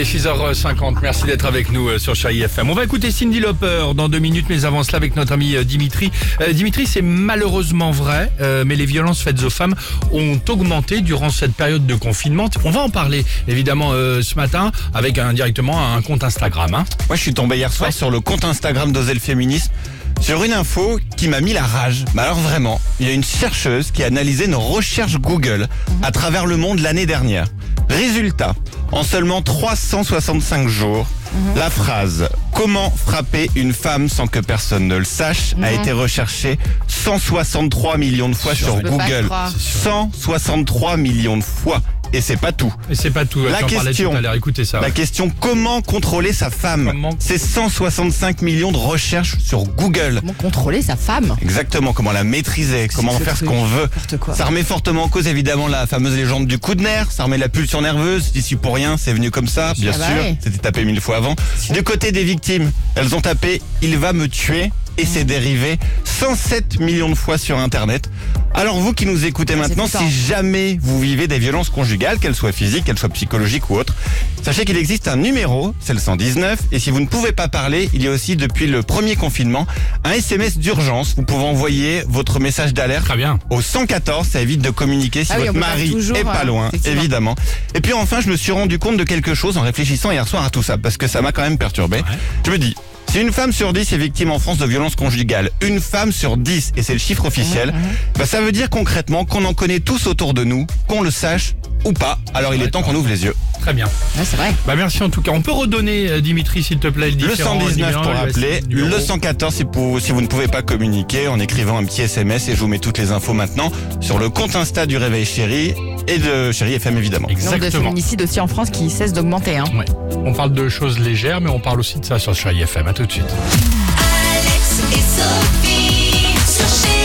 est 6h50. Merci d'être avec nous euh, sur Chai FM. On va écouter Cindy Lauper dans deux minutes, mais avant cela avec notre ami euh, Dimitri. Euh, Dimitri, c'est malheureusement vrai, euh, mais les violences faites aux femmes ont augmenté durant cette période de confinement. On va en parler évidemment euh, ce matin avec un, directement un compte Instagram. hein. Moi, je suis tombé hier soir Ouais. sur le compte Instagram d'Oser le Féminisme sur une info qui m'a mis la rage. Mais alors vraiment, il y a une chercheuse qui a analysé nos recherches Google à travers le monde l'année dernière. Résultat, en seulement 365 jours, la phrase Comment frapper une femme sans que personne ne le sache a été recherchée 163 millions de fois sur Google. croire. 163 millions de fois. Et c'est pas tout. Et c'est pas tout. La question. tout à l'heure. Écoutez ça. La ouais. question comment contrôler sa femme Comment- C'est 165 millions de recherches sur Google. Comment contrôler sa femme Exactement, comment la maîtriser, comment faire ce qu'on veut. Quoi. Ça remet fortement en cause évidemment la fameuse légende du coup de nerf, ça remet la pulsion nerveuse, d'ici pour rien, c'est venu comme ça, bien Ah bah sûr, ouais. c'était tapé mille fois avant. Du côté des victimes, elles ont tapé « il va me tuer » et Mmh. c'est dérivé 107 millions de fois sur internet. Alors vous qui nous écoutez Ah, maintenant, si jamais vous vivez des violences conjugales, qu'elles soient physiques, qu'elles soient psychologiques ou autres, sachez qu'il existe un numéro, c'est le 119, et si vous ne pouvez pas parler, il y a aussi depuis le premier confinement un SMS d'urgence. Vous pouvez envoyer votre message d'alerte au 114, ça évite de communiquer si Ah oui, votre mari toujours, est pas euh, loin, évidemment. Et puis enfin, je me suis rendu compte de quelque chose en réfléchissant hier soir à tout ça, parce que ça m'a quand même perturbé. Je me dis, si une femme sur 10 est victime en France de violences conjugales, une femme sur 10, et c'est le chiffre officiel, bah ça veut dire concrètement qu'on en connaît tous autour de nous, qu'on le sache ou pas. Alors il est temps qu'on ouvre les yeux. Très bien. Ouais, c'est vrai. Bah merci en tout cas. On peut redonner euh, Dimitri s'il te plaît le Le différent 119 numéro, pour le appeler, numéro. le 114 si, pour- si vous ne pouvez pas communiquer en écrivant un petit SMS et je vous mets toutes les infos maintenant sur le compte Insta du Réveil Chéri et de Chéri FM évidemment. Nombre de Exactement. féminicides aussi en France qui cesse d'augmenter. Hein. Ouais. On parle de choses légères, mais on parle aussi de ça sur Chai FM. À tout de suite. Alex et Sophie.